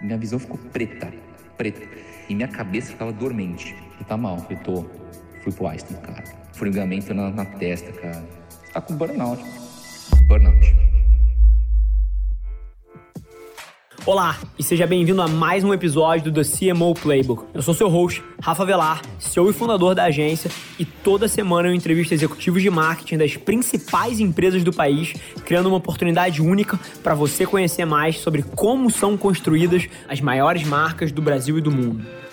Minha visão ficou preta, preta. E minha cabeça ficava dormente. E tá mal, eu tô. Fui pro Einstein, cara. Formigamento na, na testa, cara. Você tá com burnout. Burnout. Olá e seja bem-vindo a mais um episódio do The CMO Playbook. Eu sou seu host, Rafa Velar, CEO e fundador da agência, e toda semana eu entrevisto executivos de marketing das principais empresas do país, criando uma oportunidade única para você conhecer mais sobre como são construídas as maiores marcas do Brasil e do mundo.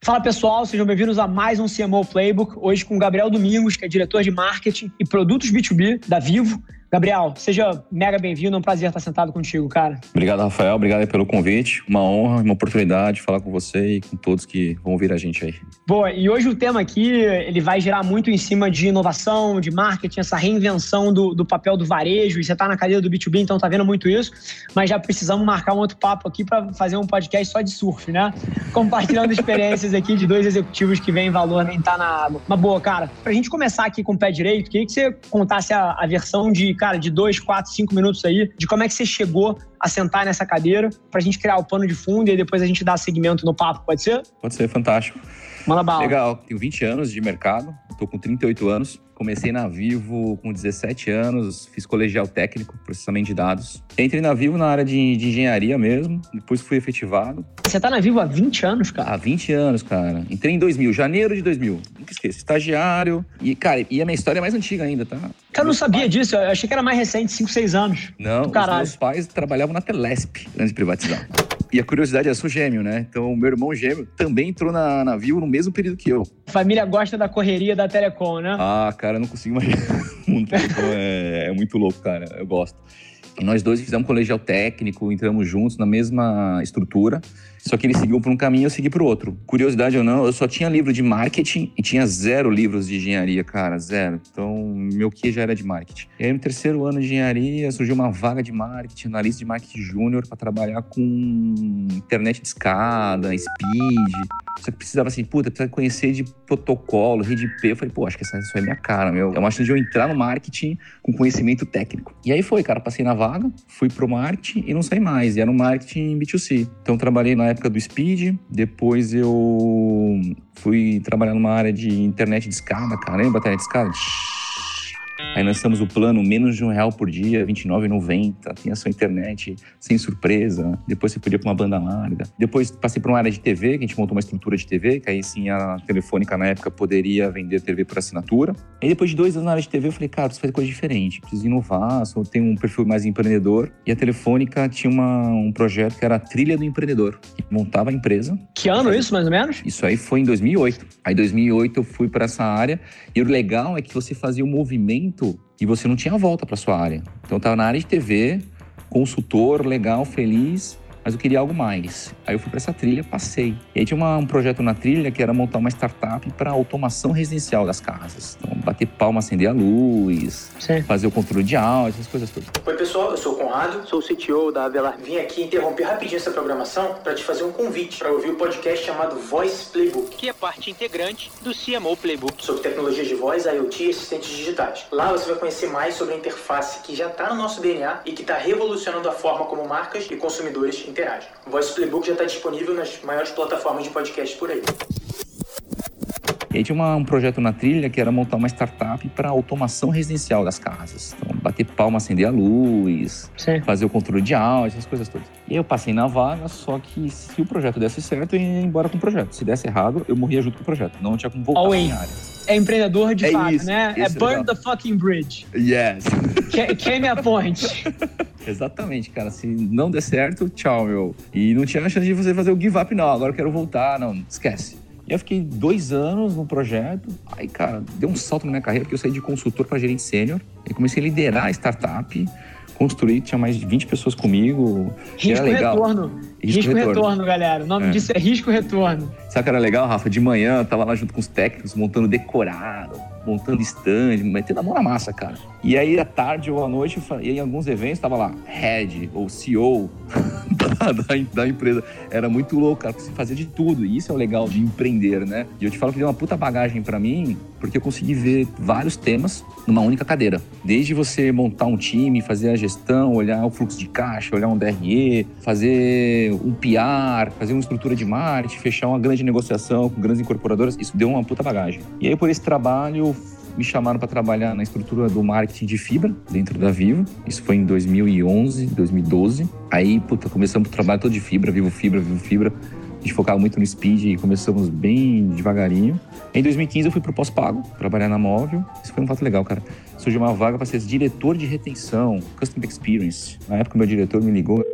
Fala pessoal, sejam bem-vindos a mais um CMO Playbook. Hoje com Gabriel Domingos, que é diretor de marketing e produtos B2B da Vivo. Gabriel, seja mega bem-vindo, é um prazer estar sentado contigo, cara. Obrigado, Rafael, obrigado pelo convite. Uma honra, uma oportunidade de falar com você e com todos que vão ouvir a gente aí. Boa, e hoje o tema aqui, ele vai girar muito em cima de inovação, de marketing, essa reinvenção do, do papel do varejo, e você está na cadeira do B2B, então tá vendo muito isso, mas já precisamos marcar um outro papo aqui para fazer um podcast só de surf, né? Compartilhando experiências aqui de dois executivos que veem valor nem tá na água. Mas boa, cara, pra gente começar aqui com o pé direito, queria que você contasse a, a versão de cara, de dois, quatro, cinco minutos aí, de como é que você chegou a sentar nessa cadeira pra gente criar o pano de fundo e depois a gente dar segmento no papo, pode ser? Pode ser, fantástico. Manda bala. Legal, tenho 20 anos de mercado, tô com 38 anos. Comecei na Vivo com 17 anos, fiz colegial técnico, processamento de dados. Entrei na Vivo na área de, de engenharia mesmo, depois fui efetivado. Você tá na Vivo há 20 anos, cara? Há 20 anos, cara. Entrei em 2000, janeiro de 2000. Nunca esqueço. Estagiário. E, cara, e a minha história é mais antiga ainda, tá? Cara, eu não sabia pais... disso. Eu achei que era mais recente, 5, 6 anos. Não, os meus pais trabalhavam na Telesp antes de privatizar. E a curiosidade é, eu sou gêmeo, né? Então, meu irmão gêmeo também entrou na, na Vivo no mesmo período que eu. Família gosta da correria da Telecom, né? Ah, cara, eu não consigo imaginar. É, é muito louco, cara. Eu gosto. Nós dois fizemos um colegial técnico, entramos juntos na mesma estrutura. Só que ele seguiu por um caminho e eu segui por outro. Curiosidade ou não, eu só tinha livro de marketing e tinha zero livros de engenharia, cara, zero. Então, meu que já era de marketing. E aí, no terceiro ano de engenharia, surgiu uma vaga de marketing, analista de marketing júnior, para trabalhar com internet de escada, speed. Só que precisava assim, puta, precisa conhecer de protocolo, rede IP. Eu falei, pô, acho que essa, isso é minha cara, meu. É uma chance de eu entrar no marketing com conhecimento técnico. E aí foi, cara, passei na vaga, fui pro marketing e não saí mais. E era no marketing B2C. Então trabalhei na época do Speed, depois eu fui trabalhar numa área de internet de escada, caramba, internet de escada. Aí lançamos o plano menos de um real por dia, R$29,90. Tinha sua internet sem surpresa. Depois você podia para uma banda larga. Depois passei para uma área de TV, que a gente montou uma estrutura de TV, que aí sim a Telefônica na época poderia vender TV por assinatura. Aí depois de dois anos na área de TV, eu falei, cara, preciso fazer coisa diferente, preciso inovar, só tenho um perfil mais empreendedor. E a Telefônica tinha uma, um projeto que era a Trilha do Empreendedor, que montava a empresa. Que ano isso, mais ou menos? Isso aí foi em 2008. Aí em 2008 eu fui para essa área e o legal é que você fazia um movimento e você não tinha volta para sua área. Então estava na área de TV, consultor, legal, feliz, mas eu queria algo mais. Aí eu fui para essa trilha, passei. E aí tinha uma, um projeto na trilha que era montar uma startup para automação residencial das casas. Então, bater palma, acender a luz, Sim. fazer o controle de áudio, essas coisas todas. Oi, pessoal, eu sou o Conrado, sou o CTO da Avelar. Vim aqui interromper rapidinho essa programação para te fazer um convite para ouvir o podcast chamado Voice Playbook, que é parte integrante do CMO Playbook, sobre tecnologias de voz, IoT e assistentes digitais. Lá você vai conhecer mais sobre a interface que já está no nosso DNA e que está revolucionando a forma como marcas e consumidores interagem O Voice Playbook já está disponível nas maiores plataformas de podcast por aí. E aí tinha uma, um projeto na trilha que era montar uma startup para automação residencial das casas. Então, bater palma, acender a luz, Sim. fazer o controle de áudio, essas coisas todas. E aí eu passei na vaga, só que se o projeto desse certo, eu ia embora com o projeto. Se desse errado, eu morria junto com o projeto. Não tinha como voltar All área. É empreendedor de é fato, isso, né? É burn the fucking bridge. Yes. Queime a ponte. Exatamente, cara. Se não der certo, tchau, meu. E não tinha chance de você fazer o give up, não. Agora eu quero voltar. Não, esquece. E eu fiquei dois anos no projeto. Aí, cara, deu um salto na minha carreira, porque eu saí de consultor para gerente sênior. E comecei a liderar a startup construí, tinha mais de 20 pessoas comigo. Risco retorno. Risco, risco retorno. retorno. galera. O nome é. disso é risco retorno. Sabe que era legal, Rafa? De manhã, eu tava lá junto com os técnicos, montando decorado, montando stand, metendo a mão na massa, cara. E aí, à tarde ou à noite, e em alguns eventos, tava lá, head ou CEO da, da, da, empresa. Era muito louco, cara, porque você fazia de tudo. E isso é o legal de empreender, né? E eu te falo que deu uma puta bagagem para mim, porque eu consegui ver vários temas numa única cadeira. Desde você montar um time, fazer a gestão, olhar o fluxo de caixa, olhar um DRE, fazer um PR, fazer uma estrutura de marketing, fechar uma grande negociação com grandes incorporadoras, isso deu uma puta bagagem. E aí, por esse trabalho, me chamaram para trabalhar na estrutura do marketing de fibra dentro da Vivo. Isso foi em 2011, 2012. Aí, puta, começamos o trabalho todo de fibra, Vivo Fibra, Vivo Fibra. A gente focava muito no speed e começamos bem devagarinho. Em 2015 eu fui pro pós-pago, trabalhar na Móvel. Isso foi um fato legal, cara. Surgiu uma vaga para ser diretor de retenção, Customer Experience. Na época meu diretor me ligou.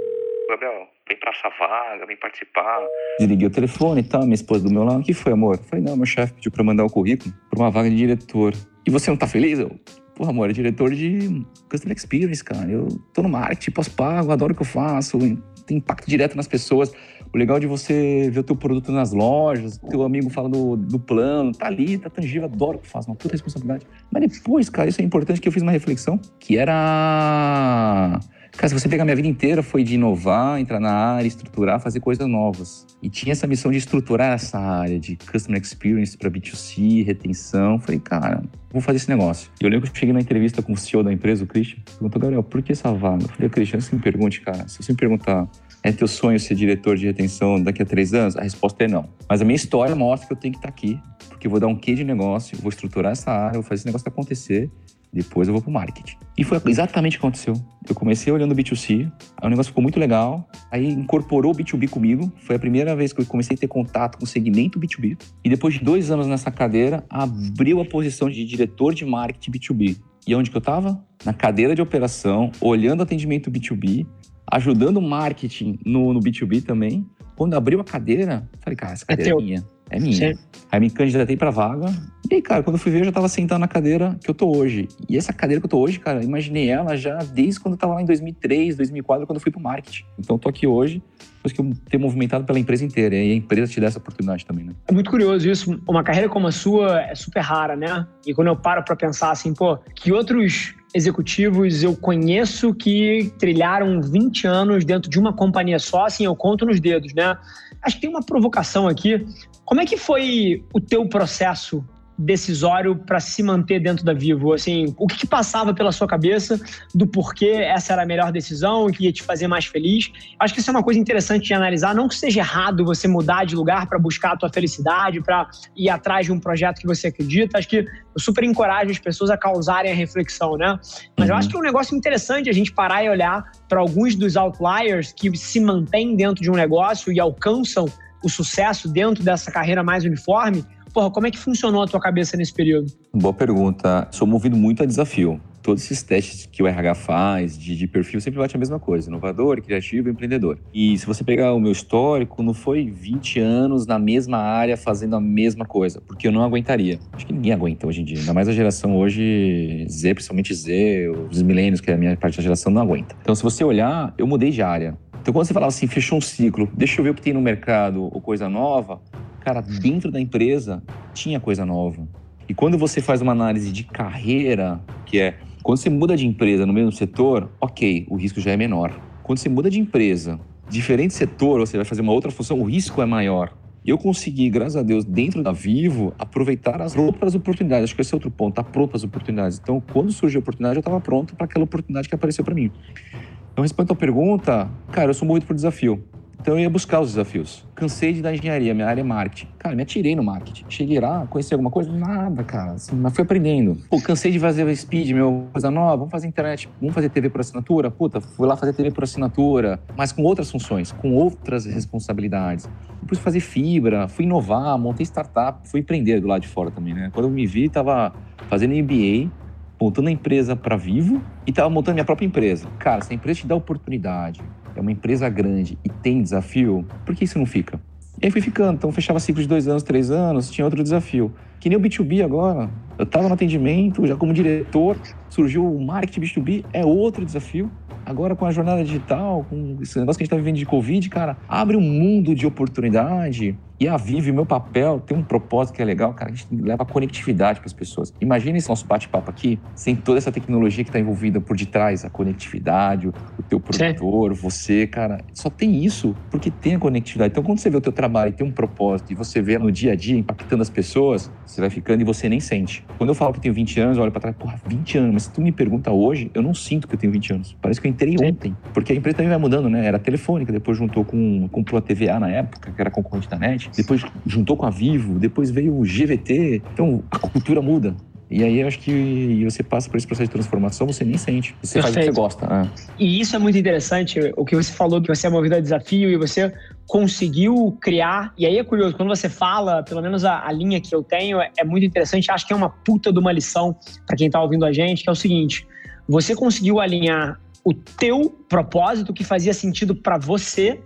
Gabriel, vem pra essa vaga, vem participar. Desliguei o telefone e tal, minha esposa do meu lado. O que foi, amor? Eu falei, não, meu chefe pediu pra mandar o currículo pra uma vaga de diretor. E você não tá feliz? Eu, porra, amor, é diretor de Customer Experience, cara. Eu tô no marketing, pós-pago, adoro o que eu faço, tem impacto direto nas pessoas. O legal de você ver o teu produto nas lojas, teu amigo fala do, do plano, tá ali, tá tangível, adoro que faço, uma puta responsabilidade. Mas depois, cara, isso é importante que eu fiz uma reflexão, que era Cara, se você pegar minha vida inteira, foi de inovar, entrar na área, estruturar, fazer coisas novas. E tinha essa missão de estruturar essa área de Customer Experience para B2C, retenção. Falei, cara, vou fazer esse negócio. E eu lembro que eu cheguei na entrevista com o CEO da empresa, o Christian, perguntou, Gabriel, por que essa vaga? Eu falei, Christian, você me pergunte, cara, se você me perguntar, é teu sonho ser diretor de retenção daqui a três anos? A resposta é não. Mas a minha história mostra que eu tenho que estar aqui, porque eu vou dar um quê de negócio, vou estruturar essa área, vou fazer esse negócio acontecer depois eu vou pro marketing. E foi exatamente o que aconteceu. Eu comecei olhando o B2C, aí o negócio ficou muito legal, aí incorporou o B2B comigo. Foi a primeira vez que eu comecei a ter contato com o segmento B2B. E depois de dois anos nessa cadeira, abriu a posição de diretor de marketing B2B. E onde que eu estava? Na cadeira de operação, olhando atendimento B2B, ajudando o marketing no, no B2B também. Quando abriu a cadeira, falei, cara, essa é cadeira é, é minha. É minha. Sim. Aí me candidatei pra vaga. E aí, cara, quando eu fui ver, eu já tava sentado na cadeira que eu tô hoje. E essa cadeira que eu tô hoje, cara, imaginei ela já desde quando eu tava lá em 2003, 2004, quando eu fui pro marketing. Então eu tô aqui hoje, depois que eu ter movimentado pela empresa inteira. E a empresa te dá essa oportunidade também, né? É muito curioso isso. Uma carreira como a sua é super rara, né? E quando eu paro pra pensar assim, pô, que outros executivos eu conheço que trilharam 20 anos dentro de uma companhia só, assim, eu conto nos dedos, né? Acho que tem uma provocação aqui. Como é que foi o teu processo decisório para se manter dentro da Vivo? Assim, o que, que, passava pela sua cabeça do porquê essa era a melhor decisão, que ia te fazer mais feliz? Acho que isso é uma coisa interessante de analisar. Não que seja errado você mudar de lugar para buscar a tua felicidade, para ir atrás de um projeto que você acredita. Acho que eu super encorajo as pessoas a causarem a reflexão, né? Mas uhum. eu acho que é um negócio interessante a gente parar e olhar para alguns dos outliers que se mantêm dentro de um negócio e alcançam o sucesso dentro dessa carreira mais uniforme Porra, como é que funcionou a tua cabeça nesse período? Boa pergunta. Sou movido muito a desafio. Todos esses testes que o RH faz de, de perfil sempre bate a mesma coisa: inovador, criativo, empreendedor. E se você pegar o meu histórico, não foi 20 anos na mesma área fazendo a mesma coisa, porque eu não aguentaria. Acho que ninguém aguenta hoje em dia. Ainda mais a geração hoje, Z, principalmente Z, os milênios, que é a minha parte da geração, não aguenta. Então, se você olhar, eu mudei de área. Então, quando você falava assim, fechou um ciclo, deixa eu ver o que tem no mercado ou coisa nova, cara, dentro da empresa tinha coisa nova. E quando você faz uma análise de carreira, que é quando você muda de empresa no mesmo setor, ok, o risco já é menor. Quando você muda de empresa, diferente setor, você vai fazer uma outra função, o risco é maior. Eu consegui, graças a Deus, dentro da Vivo, aproveitar as próprias oportunidades. Acho que esse é outro ponto, tá as oportunidades. Então, quando surgiu a oportunidade, eu estava pronto para aquela oportunidade que apareceu para mim. Então, respondendo a pergunta, cara, eu sou muito por desafio. Então eu ia buscar os desafios. Cansei de dar engenharia, minha área é marketing. Cara, me atirei no marketing. Cheguei lá, conheci alguma coisa? Nada, cara. Assim, mas fui aprendendo. Pô, cansei de fazer speed, meu, coisa nova. Vamos fazer internet, vamos fazer TV por assinatura? Puta, fui lá fazer TV por assinatura, mas com outras funções, com outras responsabilidades. Depois fazer fibra, fui inovar, montei startup, fui empreender do lado de fora também, né? Quando eu me vi, tava fazendo MBA, montando a empresa para vivo e tava montando minha própria empresa. Cara, se a empresa te dá oportunidade, é uma empresa grande e tem desafio, por que isso não fica? E aí fui ficando. Então fechava ciclo de dois anos, três anos, tinha outro desafio. Que nem o B2B agora. Eu estava no atendimento, já como diretor, surgiu o marketing B2B, é outro desafio. agora com a jornada digital, com esse negócio que a gente tá vivendo de Covid, cara, abre um mundo de oportunidade. E a Vive, o meu papel, tem um propósito que é legal, cara, a gente leva conectividade para as pessoas. Imagina esse nosso bate-papo aqui, sem toda essa tecnologia que está envolvida por detrás, a conectividade, o teu produtor, Sim. você, cara. Só tem isso porque tem a conectividade. Então, quando você vê o teu trabalho e tem um propósito e você vê no dia a dia impactando as pessoas, você vai ficando e você nem sente. Quando eu falo que tenho 20 anos, eu olho para trás, porra, 20 anos, mas se tu me pergunta hoje, eu não sinto que eu tenho 20 anos. Parece que eu entrei Sim. ontem. Porque a empresa também vai mudando, né? Era telefônica, depois juntou com, comprou a TVA na época, que era concorrente da NET depois juntou com a Vivo, depois veio o GVT. Então a cultura muda. E aí eu acho que você passa por esse processo de transformação, você nem sente. Você Perfeito. faz o que você gosta. Ah. E isso é muito interessante, o que você falou, que você é movido a desafio e você conseguiu criar. E aí é curioso, quando você fala, pelo menos a, a linha que eu tenho, é, é, muito interessante. Acho que é uma puta de uma lição para quem tá ouvindo a gente, que é o seguinte: você conseguiu alinhar o teu propósito que fazia sentido para você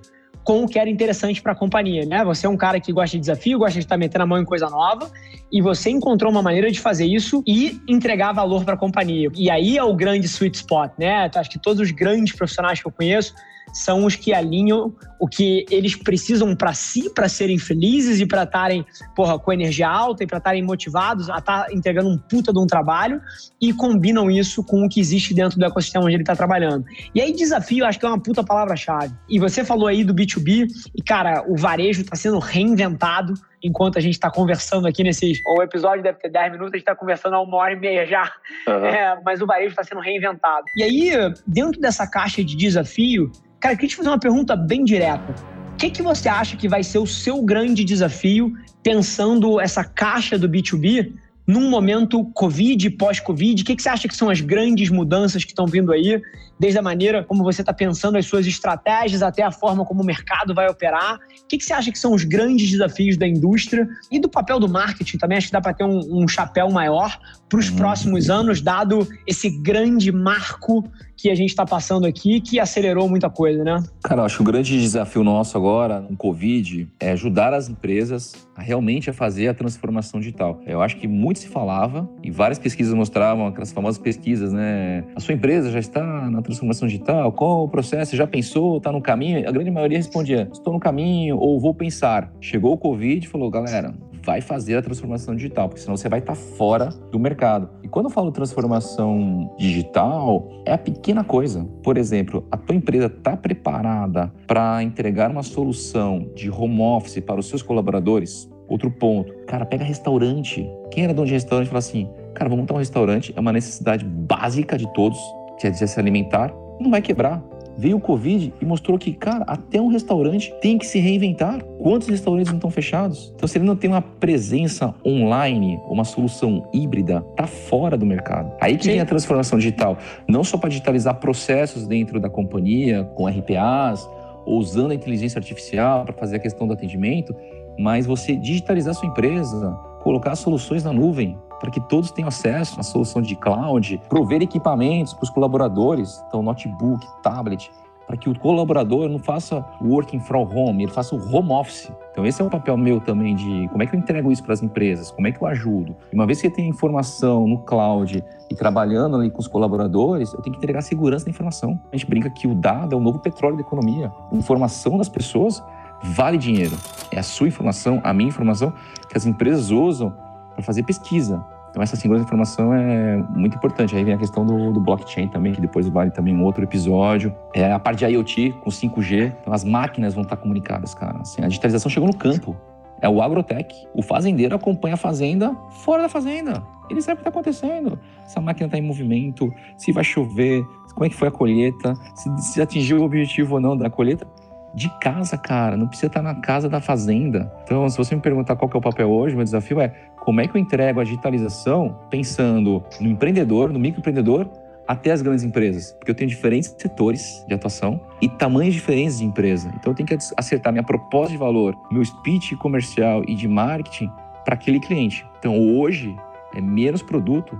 com o que era interessante para a companhia, né? Você é um cara que gosta de desafio, gosta de estar metendo a mão em coisa nova, e você encontrou uma maneira de fazer isso e entregar valor para a companhia. E aí é o grande sweet spot, né? Acho que todos os grandes profissionais que eu conheço são os que alinham o que eles precisam para si, para serem felizes e para estarem, porra, com energia alta e para estarem motivados a estar tá entregando um puta de um trabalho e combinam isso com o que existe dentro do ecossistema onde ele está trabalhando. E aí, desafio, acho que é uma puta palavra-chave. E você falou aí do B2B, e cara, o varejo está sendo reinventado enquanto a gente está conversando aqui nesses. O episódio deve ter 10 minutos, a gente está conversando há uma hora e meia já. Uhum. É, mas o varejo está sendo reinventado. E aí, dentro dessa caixa de desafio, Cara, eu queria te fazer uma pergunta bem direta. O que, que você acha que vai ser o seu grande desafio pensando essa caixa do B2B num momento Covid, pós-Covid? O que, que você acha que são as grandes mudanças que estão vindo aí, desde a maneira como você está pensando as suas estratégias até a forma como o mercado vai operar? O que, que você acha que são os grandes desafios da indústria e do papel do marketing também? Acho que dá para ter um, um, chapéu maior para os uhum. próximos anos, dado esse grande marco que a gente está passando aqui, que acelerou muita coisa, né? Cara, eu acho que o grande desafio nosso agora, no Covid, é ajudar as empresas realmente a fazer a transformação digital. Eu acho que muito se falava, e várias pesquisas mostravam, aquelas famosas pesquisas, né? A sua empresa já está na transformação digital? Qual o processo? Já pensou? Está no caminho? A grande maioria respondia, estou no caminho ou vou pensar. Chegou o Covid e falou, galera, vai fazer a transformação digital, porque senão você vai estar tá fora do mercado. E quando eu falo transformação digital, é a pequena coisa. Por exemplo, a tua empresa está preparada para entregar uma solução de home office para os seus colaboradores? Outro ponto, cara, pega restaurante. Quem era dono de restaurante fala assim, cara, vamos montar um restaurante, é uma necessidade básica de todos, que é de se alimentar, não vai quebrar veio o Covid e mostrou que, cara, até um restaurante tem que se reinventar. Quantos restaurantes não estão fechados? Então, se ele não tem uma presença online, uma solução híbrida, tá fora do mercado. Aí que Sim. vem a transformação digital. Não só para digitalizar processos dentro da companhia, com RPAs, ou usando a inteligência artificial para fazer a questão do atendimento, mas você digitalizar sua empresa, colocar soluções na nuvem, para que todos tenham acesso à solução de cloud, prover equipamentos para os colaboradores, então notebook, tablet, para que o colaborador não faça working from home, ele faça o home office. Então esse é um papel meu também de como é que eu entrego isso para as empresas, como é que eu ajudo. E uma vez que eu tenho informação no cloud e trabalhando ali com os colaboradores, eu tenho que entregar segurança da informação. A gente brinca que o dado é o novo petróleo da economia. Informação das pessoas vale dinheiro. É a sua informação, a minha informação que as empresas usam para fazer pesquisa. Então essa segurança de informação é muito importante. Aí vem a questão do, do, blockchain também, que depois vale também um outro episódio. É a parte de IoT com 5G. Então as máquinas vão estar comunicadas, cara. Assim, a digitalização chegou no campo. É o agrotech. O fazendeiro acompanha a fazenda fora da fazenda. Ele sabe o que está acontecendo. Se a máquina está em movimento, se vai chover, como é que foi a colheita, se, se atingiu o objetivo ou não da colheita de casa, cara. Não precisa estar na casa da fazenda. Então, se você me perguntar qual é o papel hoje, meu desafio é como é que eu entrego a digitalização pensando no empreendedor, no microempreendedor, até as grandes empresas. Porque eu tenho diferentes setores de atuação e tamanhos diferentes de empresa. Então, eu tenho que acertar minha proposta de valor, meu speech comercial e de marketing para aquele cliente. Então, hoje é menos produto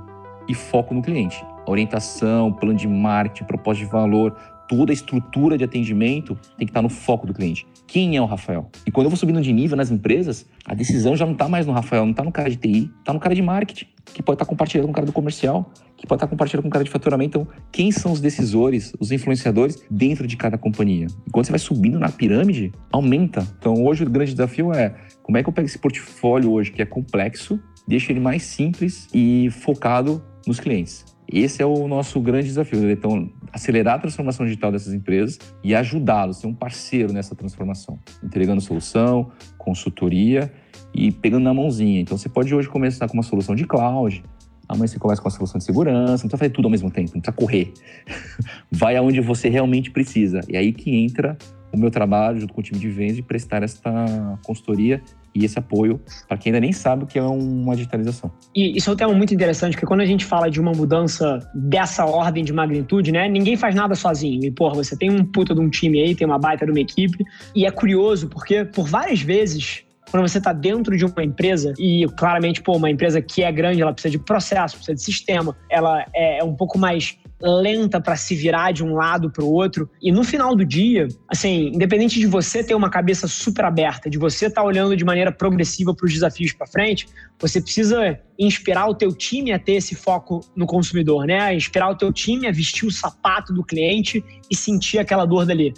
e foco no cliente. Orientação, plano de marketing, proposta de valor, toda a estrutura de atendimento tem que estar no foco do cliente. Quem é o Rafael? E quando eu vou subindo de nível nas empresas, a decisão já não está mais no Rafael, não está no cara de TI, está no cara de marketing, que pode estar tá compartilhando com o cara do comercial, que pode estar tá compartilhando com o cara de faturamento. Então, quem são os decisores, os influenciadores dentro de cada companhia? E quando você vai subindo na pirâmide, aumenta. Então, hoje o grande desafio é como é que eu pego esse portfólio hoje que é complexo, deixo ele mais simples e focado nos clientes. Esse é o nosso grande desafio. Né? Então, acelerar a transformação digital dessas empresas e ajudá-los, ser um parceiro nessa transformação, entregando solução, consultoria e pegando na mãozinha. Então, você pode hoje começar com uma solução de cloud, amanhã você começa com a solução de segurança, não precisa fazer tudo ao mesmo tempo, não precisa correr. Vai aonde você realmente precisa. E aí que entra o meu trabalho junto com o time de vendas de prestar esta consultoria e esse apoio para quem ainda nem sabe o que é uma digitalização. E isso é um tema muito interessante, porque quando a gente fala de uma mudança dessa ordem de magnitude, né, ninguém faz nada sozinho. E, porra, você tem um puta de um time aí, tem uma baita de uma equipe, e é curioso porque por várias vezes quando você está dentro de uma empresa e claramente, pô, uma empresa que é grande, ela precisa de processo, precisa de sistema, ela é um pouco mais lenta para se virar de um lado para o outro. E no final do dia, assim, independente de você ter uma cabeça super aberta, de você estar tá olhando de maneira progressiva para os desafios para frente, você precisa inspirar o teu time a ter esse foco no consumidor, né? Inspirar o teu time a vestir o sapato do cliente e sentir aquela dor dali.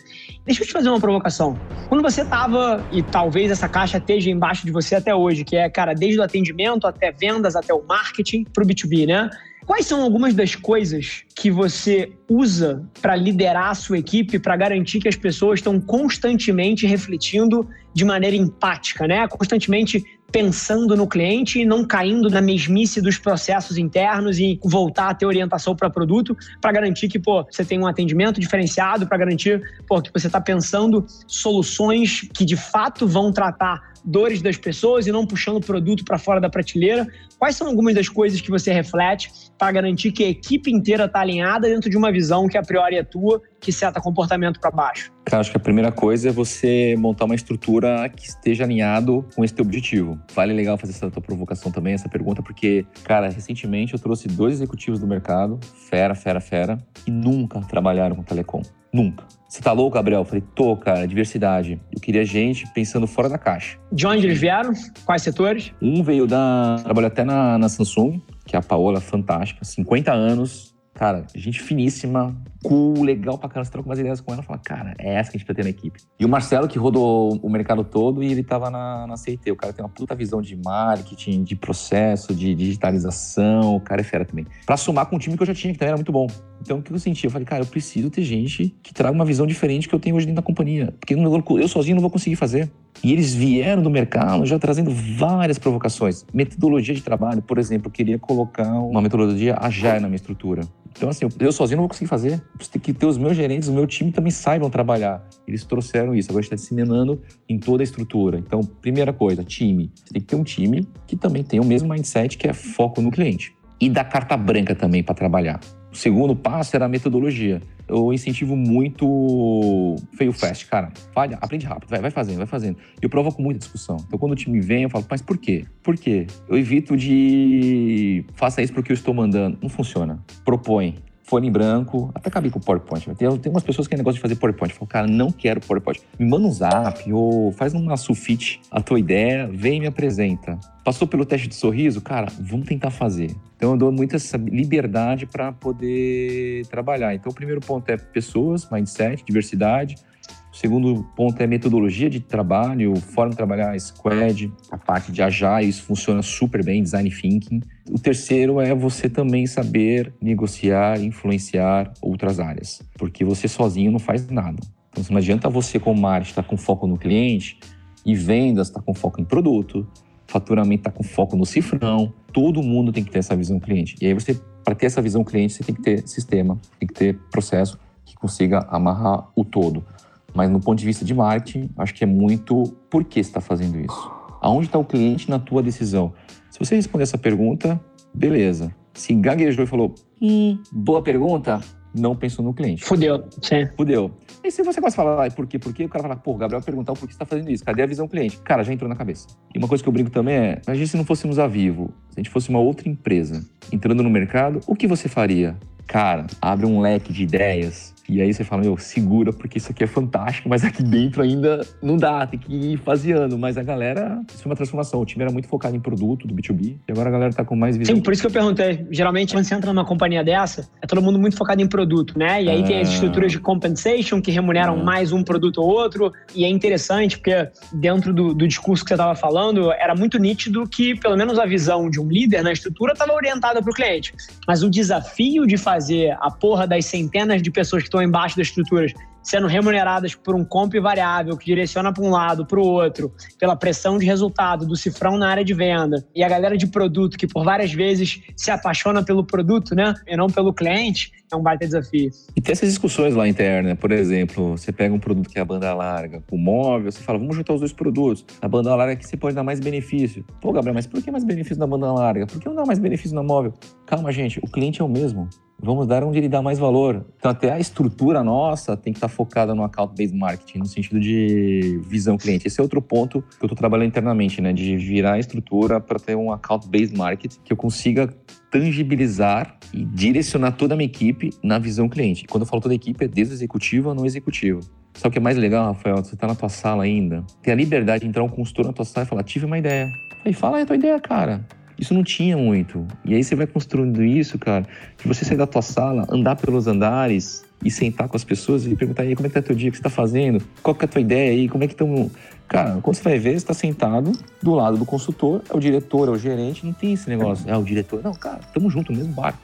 Deixa eu te fazer uma provocação. Quando você tava, e talvez essa caixa esteja embaixo de você até hoje, que é, cara, desde o atendimento até vendas, até o marketing para o B2B, né? Quais são algumas das coisas que você usa para liderar a sua equipe, para garantir que as pessoas estão constantemente refletindo de maneira empática, né? Constantemente pensando no cliente e não caindo na mesmice dos processos internos e voltar a ter orientação para produto, para garantir que pô, você tem um atendimento diferenciado, para garantir pô, que você está pensando soluções que de fato vão tratar dores das pessoas e não puxando o produto para fora da prateleira. Quais são algumas das coisas que você reflete para garantir que a equipe inteira está alinhada dentro de uma visão que a priori é tua, que seta comportamento para baixo? Cara, acho que a primeira coisa é você montar uma estrutura que esteja alinhado com esse teu objetivo. Vale legal fazer essa tua provocação também, essa pergunta, porque, cara, recentemente eu trouxe dois executivos do mercado, fera, fera, fera, que nunca trabalharam com telecom. Nunca. Você tá louco, Gabriel? Eu falei, tô, cara, diversidade. Eu queria gente pensando fora da caixa. De onde eles vieram? Quais setores? Um veio da. Trabalhou até na, na Samsung, que é a Paola, fantástica, 50 anos, cara, gente finíssima, cool, legal pra caramba. Você troca umas ideias com ela e fala, cara, é essa que a gente precisa ter na equipe. E o Marcelo, que rodou o mercado todo e ele tava na, na CIT. O cara tem uma puta visão de marketing, de processo, de digitalização. O cara é fera também. Pra somar com o time que eu já tinha, que também era muito bom. Então, o que eu senti? Eu falei, cara, eu preciso ter gente que traga uma visão diferente que eu tenho hoje dentro da companhia. Porque eu sozinho não vou conseguir fazer. E eles vieram do mercado já trazendo várias provocações. Metodologia de trabalho, por exemplo, eu queria colocar uma metodologia agile na minha estrutura. Então, assim, eu sozinho não vou conseguir fazer. Tem que ter os meus gerentes, o meu time também saibam trabalhar. Eles trouxeram isso. Agora a gente está disseminando em toda a estrutura. Então, primeira coisa, time. Você tem que ter um time que também tem o mesmo mindset, que é foco no cliente. E dar carta branca também para trabalhar. O segundo passo era a metodologia. Eu incentivo muito fail fast, cara. Falha, aprende rápido, vai, vai fazendo, vai fazendo. E eu provoco muita discussão. Então, quando o time vem, eu falo, mas por quê? Por quê? Eu evito de faça isso porque eu estou mandando. Não funciona. Propõe folha em branco, até acabei com o PowerPoint. Tem, tem umas pessoas que negócio de fazer PowerPoint. Falam, cara, não quero PowerPoint. Me manda um zap ou faz uma sulfite a tua ideia, vem e me apresenta. Passou pelo teste de sorriso? Cara, vamos tentar fazer. Então eu dou muita liberdade para poder trabalhar. Então o primeiro ponto é pessoas, mindset, diversidade. O segundo ponto é metodologia de trabalho, forma de trabalhar squad, a parte de agile, isso funciona super bem, design thinking. O terceiro é você também saber negociar, influenciar outras áreas, porque você sozinho não faz nada. Então não adianta você como marketing estar tá com foco no cliente e vendas estar tá com foco em produto, faturamento está com foco no cifrão. Todo mundo tem que ter essa visão cliente. E aí você, para ter essa visão cliente, você tem que ter sistema, tem que ter processo que consiga amarrar o todo. Mas no ponto de vista de marketing, acho que é muito por que você está fazendo isso. Aonde está o cliente na tua decisão? Se você responder essa pergunta, beleza. Se gaguejou e falou, hum, boa pergunta, não pensou no cliente. Fudeu, sim. Fudeu. E se você começa a falar, ah, por quê, por quê? O cara fala, pô, Gabriel perguntar por que você está fazendo isso. Cadê a visão cliente? Cara, já entrou na cabeça. E uma coisa que eu brinco também é, imagina se não fôssemos a Vivo, se a gente fosse uma outra empresa entrando no mercado, o que você faria? Cara, abre um leque de ideias E aí você fala, meu, segura, porque isso aqui é fantástico, mas aqui dentro ainda não dá, tem que ir faseando. Mas a galera, isso foi uma transformação. O time era muito focado em produto do B2B, e agora a galera tá com mais visão. Sim, por isso que eu perguntei. Geralmente, quando você entra numa companhia dessa, é todo mundo muito focado em produto, né? E aí ah. tem as ah. estruturas de compensation que remuneram ah. mais um produto ou outro. E é interessante, porque dentro do, do discurso que você estava falando, era muito nítido que, pelo menos, a visão de um líder na estrutura estava orientada para o cliente. Mas o desafio de fazer a porra das centenas de pessoas que estão embaixo das estruturas sendo remuneradas por um comp variável que direciona para um lado, para o outro, pela pressão de resultado do cifrão na área de venda, e a galera de produto que por várias vezes se apaixona pelo produto, né, e não pelo cliente, é um baita desafio. E tem essas discussões lá internas, por exemplo, você pega um produto que é a banda larga, o móvel, você fala, vamos juntar os dois produtos. A banda larga que você pode dar mais benefício. Pô, Gabriel, mas por que mais benefício na banda larga? Por que não dá mais benefício na móvel? Calma, gente, o cliente é o mesmo. Vamos dar onde ele dá mais valor. Então, até a estrutura nossa tem que estar focada no account-based marketing, no sentido de visão cliente. Esse é outro ponto que eu estou trabalhando internamente, né? De virar a estrutura para ter um account-based marketing que eu consiga tangibilizar e direcionar toda a minha equipe na visão cliente. Quando eu falo toda a equipe, é desde o executivo ao não executivo. Sabe o que é mais legal, Rafael? Você está na tua sala ainda, tem a liberdade de entrar um consultor na tua sala e falar: tive uma ideia. Aí fala aí a tua ideia, cara. Isso não tinha muito. E aí você vai construindo isso, cara, de você sair da tua sala, andar pelos andares e sentar com as pessoas e perguntar aí como é que tá teu dia, o que você tá fazendo, qual que é a tua ideia aí, como é que estão... Cara, quando você vai ver, você tá sentado do lado do consultor, é o diretor, é o gerente, não tem esse negócio, é o diretor. Não, cara, tamo junto mesmo barco.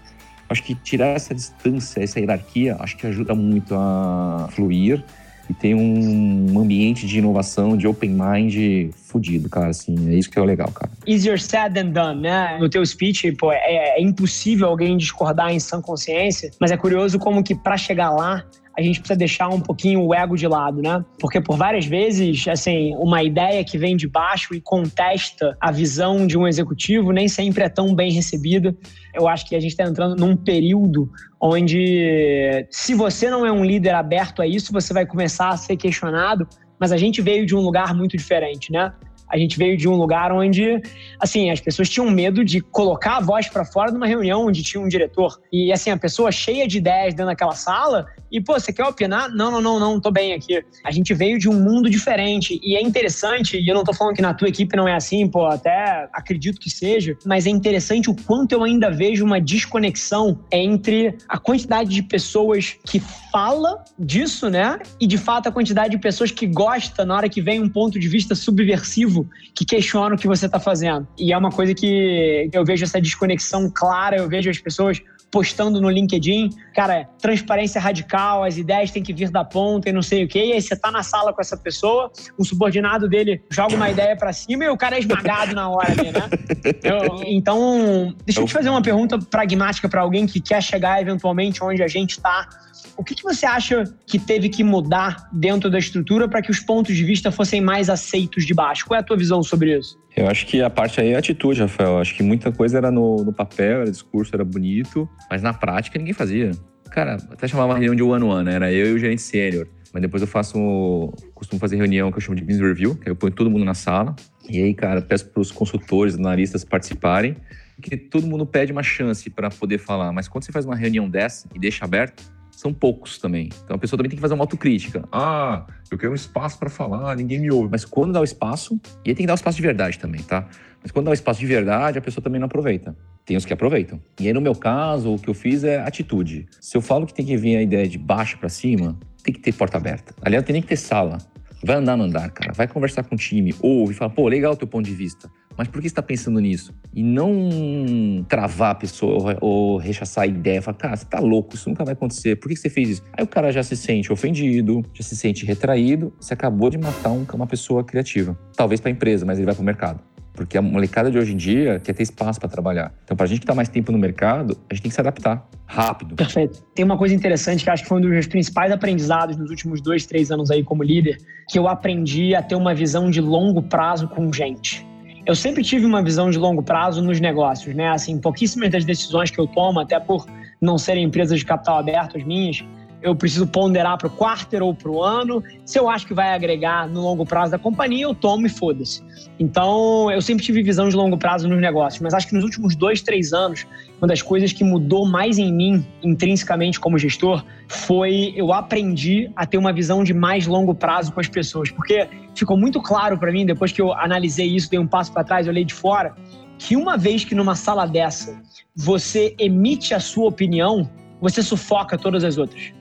Acho que tirar essa distância, essa hierarquia, acho que ajuda muito a fluir e tem um ambiente de inovação, de open mind fudido, cara, assim, é isso que é o legal, cara. Easier said than done, né? No teu speech, pô, é, é impossível alguém discordar em sã consciência, mas é curioso como que para chegar lá, a gente precisa deixar um pouquinho o ego de lado, né? Porque por várias vezes, assim, uma ideia que vem de baixo e contesta a visão de um executivo nem sempre é tão bem recebida. Eu acho que a gente está entrando num período onde, se você não é um líder aberto a isso, você vai começar a ser questionado. Mas a gente veio de um lugar muito diferente, né? A gente veio de um lugar onde, assim, as pessoas tinham medo de colocar a voz para fora numa reunião onde tinha um diretor. E, assim, a pessoa cheia de ideias dentro daquela sala e, pô, você quer opinar? Não, não, não, não, tô bem aqui. A gente veio de um mundo diferente e é interessante, e eu não tô falando que na tua equipe não é assim, pô, até acredito que seja, mas é interessante o quanto eu ainda vejo uma desconexão entre a quantidade de pessoas que fala disso, né? E de fato a quantidade de pessoas que gosta na hora que vem um ponto de vista subversivo que questiona o que você tá fazendo. E é uma coisa que eu vejo essa desconexão clara, eu vejo as pessoas postando no LinkedIn, cara, transparência radical, as ideias têm que vir da ponta e não sei o quê. E aí você tá na sala com essa pessoa, um subordinado dele joga uma ideia para cima e o cara é esmagado na hora ali, né? Eu, então, deixa eu te fazer uma pergunta pragmática para alguém que quer chegar eventualmente onde a gente tá o que, que você acha que teve que mudar dentro da estrutura para que os pontos de vista fossem mais aceitos de baixo? Qual é a tua visão sobre isso? Eu acho que a parte aí é atitude, Rafael. Eu acho que muita coisa era no, no papel, era discurso, era bonito, mas na prática ninguém fazia. Cara, até chamava reunião de one-on-one, né? Era eu e o gerente sênior. Mas depois eu faço, costumo fazer reunião que eu chamo de business review, que eu ponho todo mundo na sala. E aí, cara, peço para os consultores, analistas participarem, que todo mundo pede uma chance para poder falar. Mas quando você faz uma reunião dessa e deixa aberto, são poucos também. Então a pessoa também tem que fazer uma autocrítica. Ah, eu quero um espaço para falar, ninguém me ouve. Mas quando dá o espaço, e aí tem que dar o espaço de verdade também, tá? Mas quando dá o espaço de verdade, a pessoa também não aproveita. Tem os que aproveitam. E aí no meu caso, o que eu fiz é atitude. Se eu falo que tem que vir a ideia de baixo para cima, tem que ter porta aberta. Aliás, tem nem que ter sala. Vai andar no andar, cara. Vai conversar com o time, ouve, fala, pô, legal o teu ponto de vista. Mas por que está pensando nisso? E não travar a pessoa ou rechaçar a ideia. Falar, cara, você tá louco, isso nunca vai acontecer. Por que você fez isso? Aí o cara já se sente ofendido, já se sente retraído. Você acabou de matar um, uma pessoa criativa. Talvez para a empresa, mas ele vai para o mercado. Porque a molecada de hoje em dia quer ter espaço para trabalhar. Então, para a gente que está mais tempo no mercado, a gente tem que se adaptar rápido. Perfeito. Tem uma coisa interessante que acho que foi um dos meus principais aprendizados nos últimos dois, três anos aí como líder, que eu aprendi a ter uma visão de longo prazo com gente. Eu sempre tive uma visão de longo prazo nos negócios, né? Assim, pouquíssimas das decisões que eu tomo, até por não serem empresas de capital aberto as minhas, eu preciso ponderar para o quarter ou para o ano. Se eu acho que vai agregar no longo prazo da companhia, eu tomo e foda-se. Então, eu sempre tive visão de longo prazo nos negócios, mas acho que nos últimos dois, três anos, uma das coisas que mudou mais em mim, intrinsecamente como gestor, foi eu aprendi a ter uma visão de mais longo prazo com as pessoas. Porque ficou muito claro para mim, depois que eu analisei isso, dei um passo para trás, olhei de fora, que uma vez que numa sala dessa você emite a sua opinião, você sufoca todas as outras.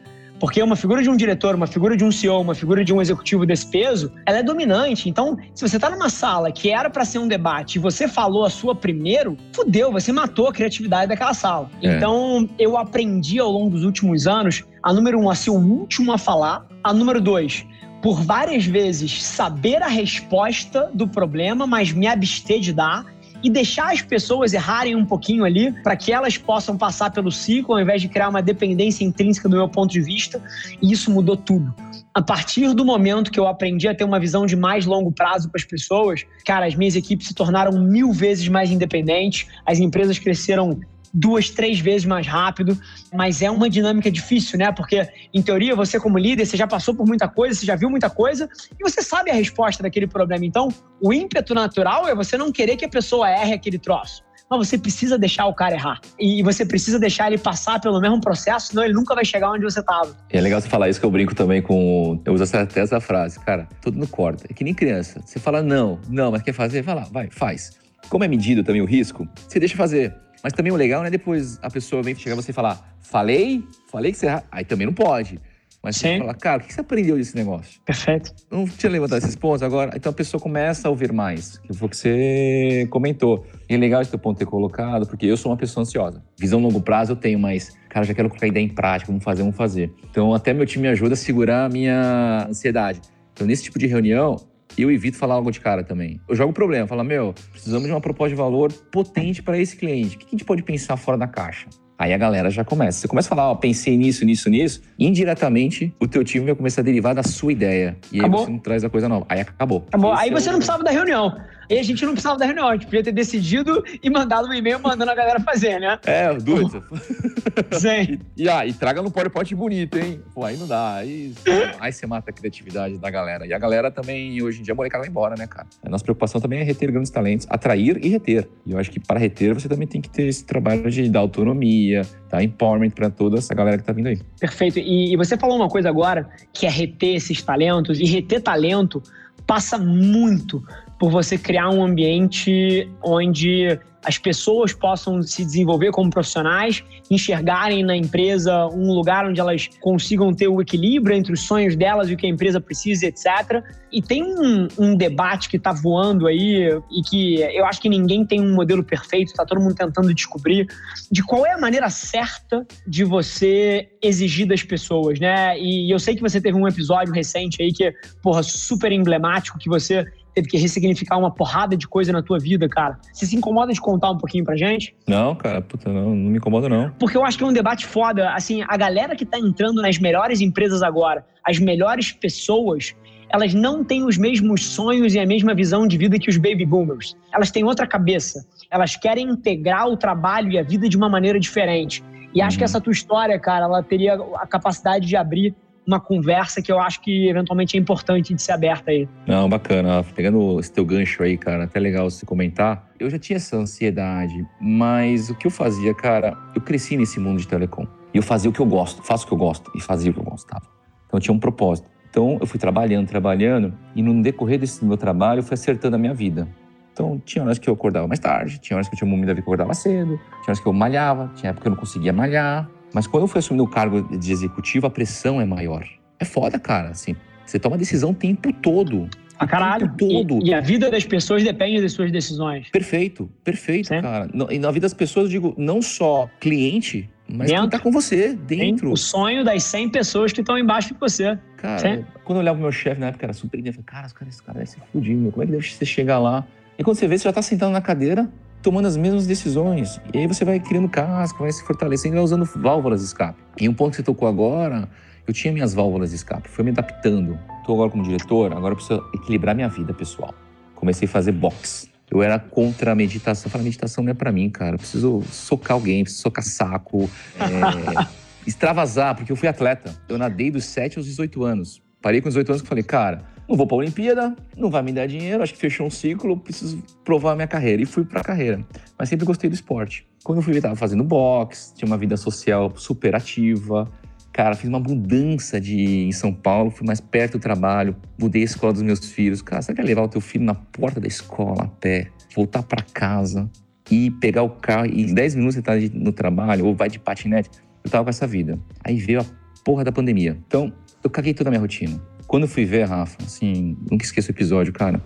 Porque uma figura de um diretor, uma figura de um CEO, uma figura de um executivo desse peso, ela é dominante. Então, se você está numa sala que era para ser um debate e você falou a sua primeiro, fudeu, você matou a criatividade daquela sala. É. Então, eu aprendi ao longo dos últimos anos a número um, a ser o último a falar, a número dois, por várias vezes saber a resposta do problema, mas me abster de dar e deixar as pessoas errarem um pouquinho ali para que elas possam passar pelo ciclo ao invés de criar uma dependência intrínseca do meu ponto de vista. E isso mudou tudo. A partir do momento que eu aprendi a ter uma visão de mais longo prazo para as pessoas, cara, as minhas equipes se tornaram mil vezes mais independentes, as empresas cresceram duas, três vezes mais rápido, mas é uma dinâmica difícil, né? Porque, em teoria, você como líder, você já passou por muita coisa, você já viu muita coisa e você sabe a resposta daquele problema. Então, o ímpeto natural é você não querer que a pessoa erre aquele troço. Mas você precisa deixar o cara errar. E você precisa deixar ele passar pelo mesmo processo, senão ele nunca vai chegar onde você estava. É legal você falar isso que eu brinco também com. Eu uso essa frase, cara, tudo no corta. É que nem criança. Você fala não, não, mas quer fazer? Vai lá, vai, faz. Como é medido também o risco, você deixa fazer. Mas também o legal, né? Depois a pessoa vem chegar você e falar, falei, falei que você erra. Aí também não pode. Mas Sim. você fala, cara, o que você aprendeu desse negócio? Perfeito. Não tinha levantado esses pontos agora. Então a pessoa começa a ouvir mais, que foi o que você comentou. E é legal esse teu ponto ter colocado, porque eu sou uma pessoa ansiosa. Visão longo prazo eu tenho, mas, cara, já quero colocar a ideia em prática, vamos fazer, vamos fazer. Então até meu time me ajuda a segurar a minha ansiedade. Então nesse tipo de reunião, eu evito falar algo de cara também. Eu jogo o problema, falo, meu, precisamos de uma proposta de valor potente para esse cliente. O que a gente pode pensar fora da caixa? Aí a galera já começa. Você começa a falar, ó, pensei nisso, nisso, nisso. Indiretamente, o teu time vai começar a derivar da sua ideia. E acabou. aí você não traz a coisa nova. Aí acabou. Acabou. Esse aí você é o... não precisava da reunião. E a gente não precisava da reunião, a gente podia ter decidido e mandado um e-mail mandando a galera fazer, né? É, dúvida. Sim. E, e, ah, e traga no PowerPoint bonito, hein? Pô, aí não dá. Aí, aí você mata a criatividade da galera. E a galera também, hoje em dia, a molecada vai embora, né, cara? A nossa preocupação também é reter grandes talentos, atrair e reter. E eu acho que para reter, você também tem que ter esse trabalho de dar autonomia, tá? Empowerment para toda essa galera que tá vindo aí. Perfeito. E, e você falou uma coisa agora, que é reter esses talentos. E reter talento passa muito por você criar um ambiente onde as pessoas possam se desenvolver como profissionais, enxergarem na empresa um lugar onde elas consigam ter o equilíbrio entre os sonhos delas e o que a empresa precisa, etc. E tem um, um debate que está voando aí e que eu acho que ninguém tem um modelo perfeito, está todo mundo tentando descobrir de qual é a maneira certa de você exigir das pessoas, né? E eu sei que você teve um episódio recente aí que, porra, super emblemático, que você teve que ressignificar uma porrada de coisa na tua vida, cara. Você se incomoda de contar um pouquinho pra gente? Não, cara, puta, não, não me incomoda, não. Porque eu acho que é um debate foda. Assim, a galera que tá entrando nas melhores empresas agora, as melhores pessoas, elas não têm os mesmos sonhos e a mesma visão de vida que os baby boomers. Elas têm outra cabeça. Elas querem integrar o trabalho e a vida de uma maneira diferente. E acho que uhum. essa tua história, cara, ela teria a capacidade de abrir uma conversa que eu acho que eventualmente é importante de ser aberta aí. Não, bacana. Pegando esse teu gancho aí, cara, até legal você comentar. Eu já tinha essa ansiedade, mas o que eu fazia, cara, eu cresci nesse mundo de telecom. E eu fazia o que eu gosto, faço o que eu gosto e fazia o que eu gostava. Então eu tinha um propósito. Então eu fui trabalhando, trabalhando, e no decorrer desse meu trabalho eu fui acertando a minha vida. Então, tinha horas que eu acordava mais tarde, tinha horas que eu tinha um momento que eu acordava cedo, tinha horas que eu malhava, tinha época que eu não conseguia malhar, mas quando eu fui assumindo o cargo de executivo, a pressão é maior. É foda, cara, assim. Você toma decisão o tempo todo. A caralho. Todo. E, e, a vida das pessoas depende das suas decisões. Perfeito, perfeito, cara. E na vida das pessoas, eu digo, não só cliente, mas dentro. quem tá com você, dentro. O sonho das 100 pessoas que estão embaixo de você. Cara, quando eu olhava pro meu chefe na época, era super eu falei, cara, esse cara deve ser fudido, meu. Como é que deve você chegar lá? E quando você vê, você já tá sentado na cadeira, tomando as mesmas decisões. E aí você vai criando casca, vai se fortalecendo vai usando válvulas de escape. E um ponto que você tocou agora, eu tinha minhas válvulas de escape, fui me adaptando. Estou agora como diretor, agora eu preciso equilibrar minha vida pessoal. Comecei a fazer box. Eu era contra a meditação. Eu falei, meditação não é para mim, cara. Eu preciso socar alguém, preciso socar saco. É... extravasar, porque eu fui atleta. Eu nadei dos 7 aos 18 anos. Parei com 18 anos e falei, cara, não vou pra Olimpíada, não vai me dar dinheiro, acho que fechou um ciclo, preciso provar a minha carreira. E fui pra carreira. Mas sempre gostei do esporte. Quando eu fui ver, tava fazendo boxe, tinha uma vida social super ativa. Cara, fiz uma mudança de em São Paulo, fui mais perto do trabalho, mudei a escola dos meus filhos. Cara, você quer levar o teu filho na porta da escola a pé, voltar para casa e pegar o carro e em 10 minutos você tá no trabalho ou vai de patinete? Eu tava com essa vida. Aí veio a porra da pandemia. Então, eu caguei toda a minha rotina. Quando eu fui ver, Rafa, assim, nunca esqueço o episódio, cara.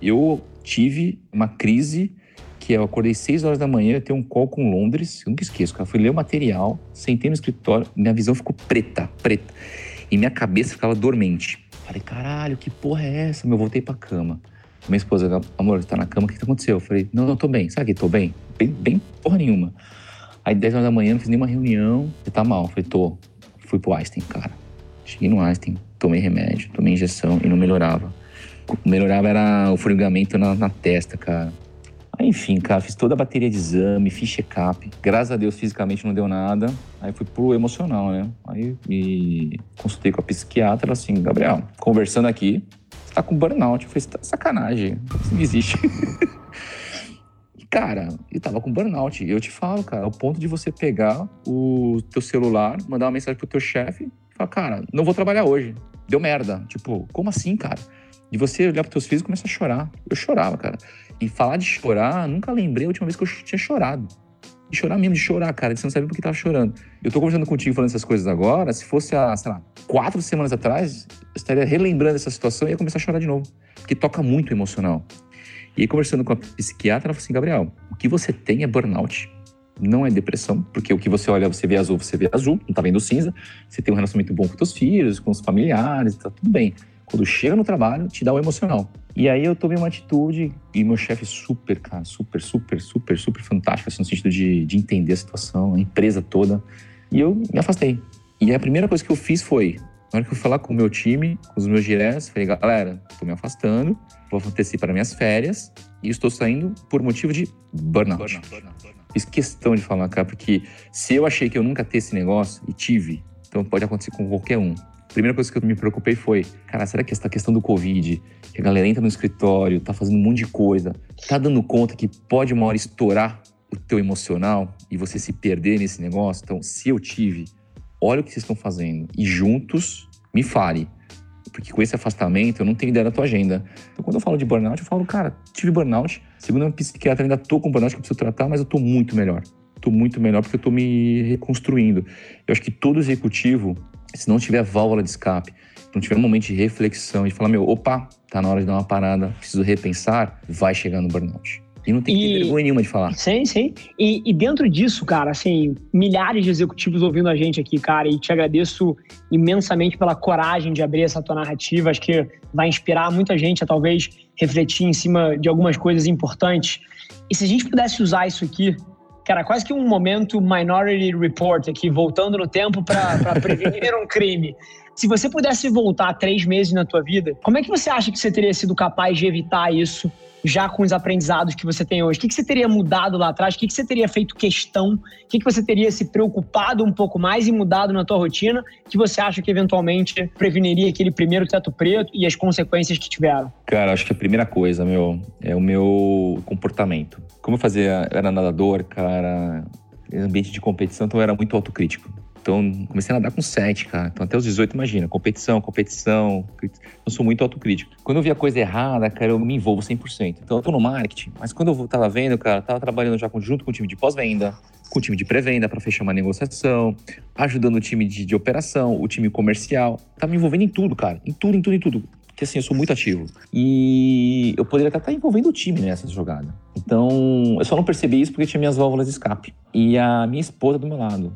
Eu tive uma crise que eu acordei 6 horas da manhã, eu tenho um call com Londres, eu nunca esqueço, cara. Fui ler o material, sentei no escritório, minha visão ficou preta, preta. E minha cabeça ficava dormente. Falei, caralho, que porra é essa? Meu, voltei pra cama. Minha esposa, amor, tá na cama, o que, que aconteceu? Eu falei, não, não, tô bem. Sabe que tô bem? Bem, bem porra nenhuma. Aí 10 horas da manhã, não fiz nenhuma reunião, você tá mal. Eu falei, tô. Fui pro Einstein, cara. Cheguei no Einstein, tomei remédio, tomei injeção e não melhorava. O melhorava era o formigamento na, na testa, cara. Aí, enfim, cara, fiz toda a bateria de exame, fiz check-up. Graças a Deus, fisicamente não deu nada. Aí fui pro emocional, né? Aí me consultei com a psiquiatra, assim, Gabriel, conversando aqui, você tá com burnout. Eu falei, tá sacanagem, isso não existe. cara, eu tava com burnout. Eu te falo, cara, ao ponto de você pegar o teu celular, mandar uma mensagem pro teu chefe falar, cara, não vou trabalhar hoje. Deu merda. Tipo, como assim, cara? De você olhar pros teus filhos e começar a chorar. Eu chorava, cara. E falar de chorar, nunca lembrei a última vez que eu tinha chorado. De chorar mesmo, de chorar, cara. Você não sabia por que tava chorando. Eu tô conversando contigo falando essas coisas agora. Se fosse há, sei lá, quatro semanas atrás, eu estaria relembrando essa situação e ia começar a chorar de novo. Porque toca muito o emocional. E aí, conversando com a psiquiatra, ela falou assim: Gabriel, o que você tem é burnout. Não é depressão, porque o que você olha, você vê azul, você vê azul, não tá vendo cinza. Você tem um relacionamento bom com seus filhos, com os familiares, tá tudo bem. Quando chega no trabalho, te dá o emocional. E aí eu tomei uma atitude, e meu chefe super, cara, super, super, super, super fantástico, assim, no sentido de, de entender a situação, a empresa toda. E eu me afastei. E a primeira coisa que eu fiz foi, na hora que eu falar com o meu time, com os meus diretos, falei, galera, tô me afastando, vou acontecer para minhas férias e estou saindo por motivo de burnout. burnout, burnout, burnout. Fiz questão de falar, cara, porque se eu achei que eu nunca ter esse negócio e tive, então pode acontecer com qualquer um. A primeira coisa que eu me preocupei foi, cara, será que essa questão do Covid, que a galera entra no escritório, tá fazendo um monte de coisa, tá dando conta que pode uma hora estourar o teu emocional e você se perder nesse negócio? Então, se eu tive, olha o que vocês estão fazendo e juntos me fale. Porque com esse afastamento eu não tenho ideia da tua agenda. Então quando eu falo de burnout, eu falo, cara, tive burnout. Segundo a psiquiatra, ainda tô com burnout que eu preciso tratar, mas eu tô muito melhor. Tô muito melhor porque eu tô me reconstruindo. Eu acho que todo executivo, se não tiver válvula de escape, não tiver um momento de reflexão e falar, meu, opa, tá na hora de dar uma parada, preciso repensar, vai chegar no burnout. E não tem e, vergonha nenhuma de falar. Sim, sim. E, e, dentro disso, cara, assim, milhares de executivos ouvindo a gente aqui, cara, e te agradeço imensamente pela coragem de abrir essa tua narrativa. Acho que vai inspirar muita gente a talvez refletir em cima de algumas coisas importantes. E se a gente pudesse usar isso aqui, cara, quase que um momento Minority Report aqui, voltando no tempo para prevenir um crime. Se você pudesse voltar três meses na tua vida, como é que você acha que você teria sido capaz de evitar isso já com os aprendizados que você tem hoje? O que, você teria mudado lá atrás? O que, que você teria feito questão? O que, que você teria se preocupado um pouco mais e mudado na tua rotina que você acha que eventualmente preveniria aquele primeiro teto preto e as consequências que tiveram? Cara, acho que a primeira coisa, meu, é o meu comportamento. Como eu fazia, era nadador, cara, ambiente de competição, então eu era muito autocrítico. Então, comecei a nadar com 7, cara. Então, até os 18, imagina. Competição, competição. Eu sou muito autocrítico. Quando eu via coisa errada, cara, eu me envolvo 100%. Então, eu tô no marketing. Mas quando eu tava vendo, cara, tava trabalhando já junto com o time de pós-venda, com o time de pré-venda para fechar uma negociação, ajudando o time de, de operação, o time comercial. Tava me envolvendo em tudo, cara. Em tudo, em tudo, em tudo. Porque assim, eu sou muito ativo. E eu poderia até estar envolvendo o time nessa jogada. Então, eu só não percebi isso porque tinha minhas válvulas de escape. E a minha esposa do meu lado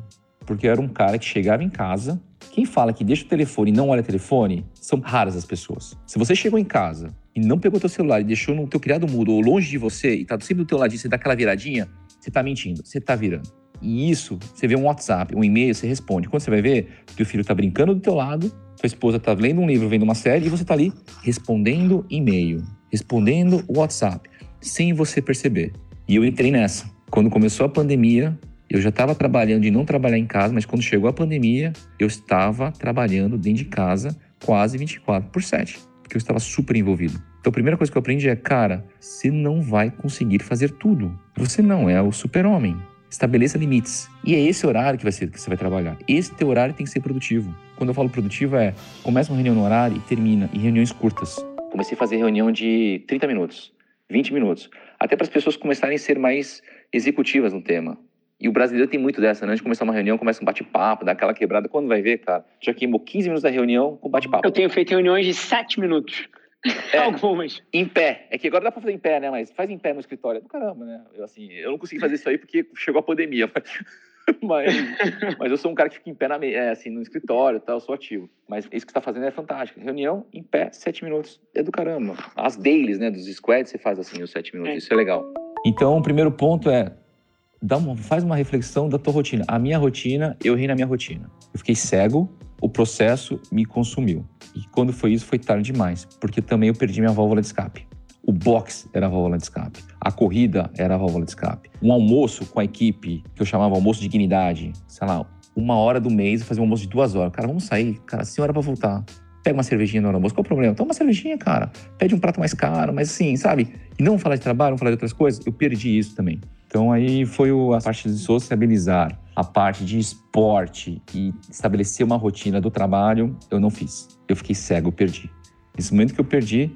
porque eu era um cara que chegava em casa. Quem fala que deixa o telefone e não olha o telefone, são raras as pessoas. Se você chegou em casa e não pegou teu celular e deixou no teu criado mudo ou longe de você e tá sempre do teu ladinho, você dá aquela viradinha, você tá mentindo, você tá virando. E isso, você vê um WhatsApp, um e-mail, você responde. Quando você vai ver, teu filho tá brincando do teu lado, tua esposa tá lendo um livro, vendo uma série e você tá ali respondendo e-mail, respondendo WhatsApp, sem você perceber. E eu entrei nessa. Quando começou a pandemia, Eu já estava trabalhando e não trabalhar em casa, mas quando chegou a pandemia, eu estava trabalhando dentro de casa quase 24 por 7, porque eu estava super envolvido. Então a primeira coisa que eu aprendi é, cara, você não vai conseguir fazer tudo. Você não é o super-homem. Estabeleça limites. E é esse horário que vai ser que você vai trabalhar. Esse teu horário tem que ser produtivo. Quando eu falo produtivo é, começa uma reunião no horário e termina em reuniões curtas. Comecei a fazer reunião de 30 minutos, 20 minutos, até para as pessoas começarem a ser mais executivas no tema. E o brasileiro tem muito dessa, né? Antes de começar uma reunião, começa um bate-papo, dá aquela quebrada. Quando vai ver, cara, já queimou 15 minutos da reunião com bate-papo. Eu tenho feito reuniões de 7 minutos. É, Algumas. Em pé. É que agora dá pra fazer em pé, né? Mas faz em pé no escritório. Do caramba, né? Eu, assim, eu não consegui fazer isso aí porque chegou a pandemia. Mas, mas eu sou um cara que fica em pé na, é, assim, no escritório, tá? eu sou ativo. Mas isso que você tá fazendo é fantástico. Reunião em pé, sete minutos. É do caramba. As dailies, né? Dos squads, você faz assim, os sete minutos. É. Isso é legal. Então, o primeiro ponto é uma, faz uma reflexão da tua rotina. A minha rotina, eu ri na minha rotina. Eu fiquei cego, o processo me consumiu. E quando foi isso, foi tarde demais, porque também eu perdi minha válvula de escape. O box era a válvula de escape. A corrida era a válvula de escape. Um almoço com a equipe, que eu chamava almoço de dignidade, sei lá, uma hora do mês, fazer um almoço de duas horas. Cara, vamos sair. Cara, sem hora pra voltar. Pega uma cervejinha no almoço. Qual o problema? Toma uma cervejinha, cara. Pede um prato mais caro, mas assim, sabe? E não falar de trabalho, não falar de outras coisas. Eu perdi isso também. Então aí foi a parte de sociabilizar, a parte de esporte e estabelecer uma rotina do trabalho, eu não fiz. Eu fiquei cego, eu perdi. Nesse momento que eu perdi,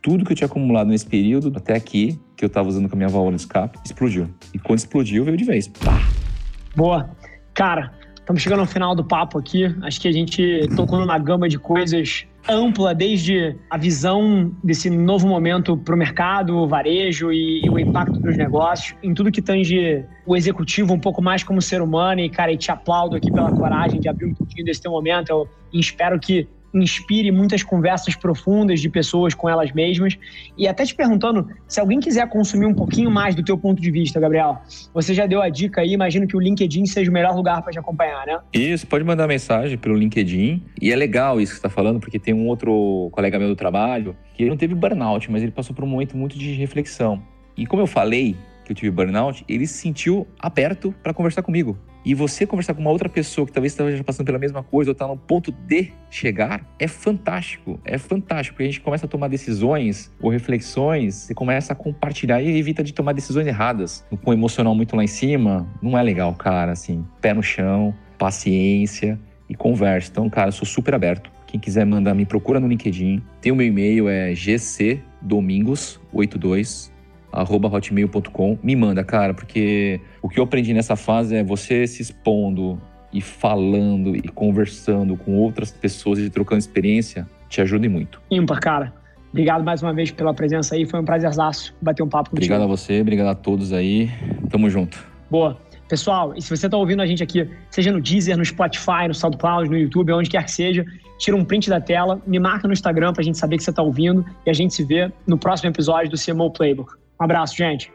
tudo que eu tinha acumulado nesse período, até aqui, que eu estava usando com a minha válvula de escape, explodiu. E quando explodiu, veio de vez. Pá. Boa. Cara, estamos chegando ao final do papo aqui. Acho que a gente tocou numa gama de coisas ampla, desde a visão desse novo momento para o mercado, o varejo e, e, o impacto dos negócios, em tudo que tange o executivo um pouco mais como ser humano. E, cara, e te aplaudo aqui pela coragem de abrir um pouquinho desse teu momento. Eu espero que inspire muitas conversas profundas de pessoas com elas mesmas. E até te perguntando, se alguém quiser consumir um pouquinho mais do teu ponto de vista, Gabriel, você já deu a dica aí, imagino que o LinkedIn seja o melhor lugar para te acompanhar, né? Isso, pode mandar mensagem pelo LinkedIn. E é legal isso que você está falando, porque tem um outro colega meu do trabalho que ele não teve burnout, mas ele passou por um momento muito de reflexão. E como eu falei, que eu tive burnout, ele se sentiu aberto para conversar comigo. E você conversar com uma outra pessoa que talvez esteja passando pela mesma coisa ou está no ponto de chegar, é fantástico. É fantástico, porque a gente começa a tomar decisões ou reflexões, você começa a compartilhar e evita de tomar decisões erradas. Com o emocional muito lá em cima, não é legal, cara, assim, pé no chão, paciência e conversa. Então, cara, eu sou super aberto. Quem quiser mandar, me procura no LinkedIn. Tem o meu e-mail, é gcdomingos82 arroba hotmail.com. Me manda, cara, porque o que eu aprendi nessa fase é você se expondo e falando e conversando com outras pessoas e trocando experiência te ajuda muito. Ímpar, cara. Obrigado mais uma vez pela presença aí. Foi um prazerzaço bater um papo contigo. Obrigado a você, obrigado a todos aí. Tamo junto. Boa. Pessoal, e se você está ouvindo a gente aqui, seja no Deezer, no Spotify, no SoundCloud, no YouTube, onde quer que seja, tira um print da tela, me marca no Instagram para a gente saber que você está ouvindo e a gente se vê no próximo episódio do CMO Playbook. Um abraço, gente.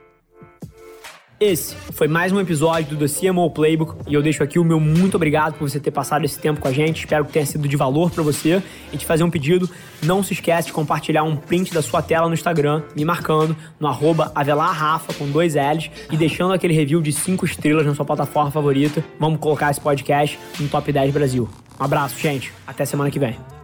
Esse foi mais um episódio do The CMO Playbook e eu deixo aqui o meu muito obrigado por você ter passado esse tempo com a gente. Espero que tenha sido de valor para você e te fazer um pedido. Não se esquece de compartilhar um print da sua tela no Instagram, me marcando no arroba Avelarrafa com dois L's e deixando aquele review de cinco estrelas na sua plataforma favorita. Vamos colocar esse podcast no Top 10 Brasil. Um abraço, gente. Até semana que vem.